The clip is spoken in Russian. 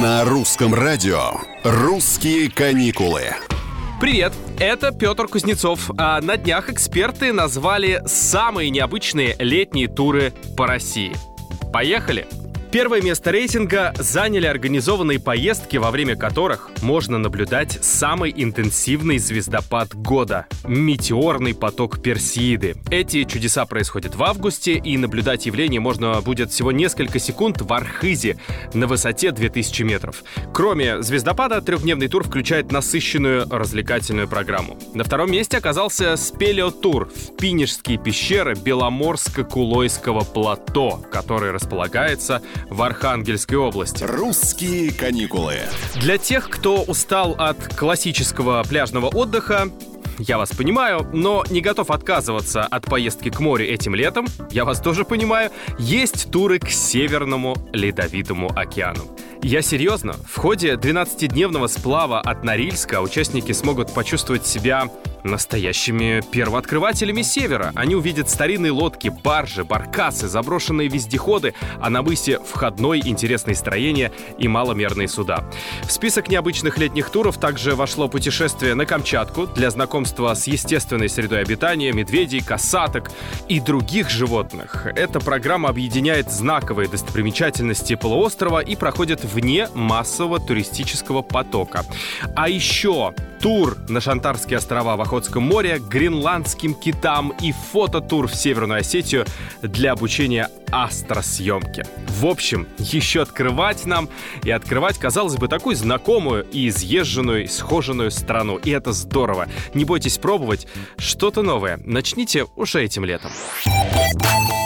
На русском радио «Русские каникулы». Привет, это Петр Кузнецов. А на днях эксперты назвали самые необычные летние туры по России. Поехали! Первое место рейтинга заняли организованные поездки, во время которых можно наблюдать самый интенсивный звездопад года — метеорный поток Персеиды. Эти чудеса происходят в августе, и наблюдать явление можно будет всего несколько секунд в Архизе на высоте 2000 метров. Кроме звездопада, трехдневный тур включает насыщенную развлекательную программу. На втором месте оказался спелеотур в Пинежские пещеры Беломорско-Кулойского плато, который располагается в Архангельской области. «Русские каникулы». Для тех, кто устал от классического пляжного отдыха, я вас понимаю, но не готов отказываться от поездки к морю этим летом, я вас тоже понимаю, есть туры к Северному Ледовитому океану. Я серьезно, в ходе 12-дневного сплава от Норильска участники смогут почувствовать себя настоящими первооткрывателями Севера. Они увидят старинные лодки, баржи, баркасы, заброшенные вездеходы, а на мысе входной интересные строения и маломерные суда. В список необычных летних туров также вошло путешествие на Камчатку для знакомства с естественной средой обитания, медведей, косаток и других животных. Эта программа объединяет знаковые достопримечательности полуострова и проходит вне массового туристического потока. А еще тур на Шантарские острова в Охотском море, гренландским китам и фототур в Северную Осетию для обучения астросъемки. В общем, еще открывать нам и открывать, казалось бы, такую знакомую и изъезженную, схоженную страну. И это здорово. Не бойтесь пробовать что-то новое. Начните уже этим летом.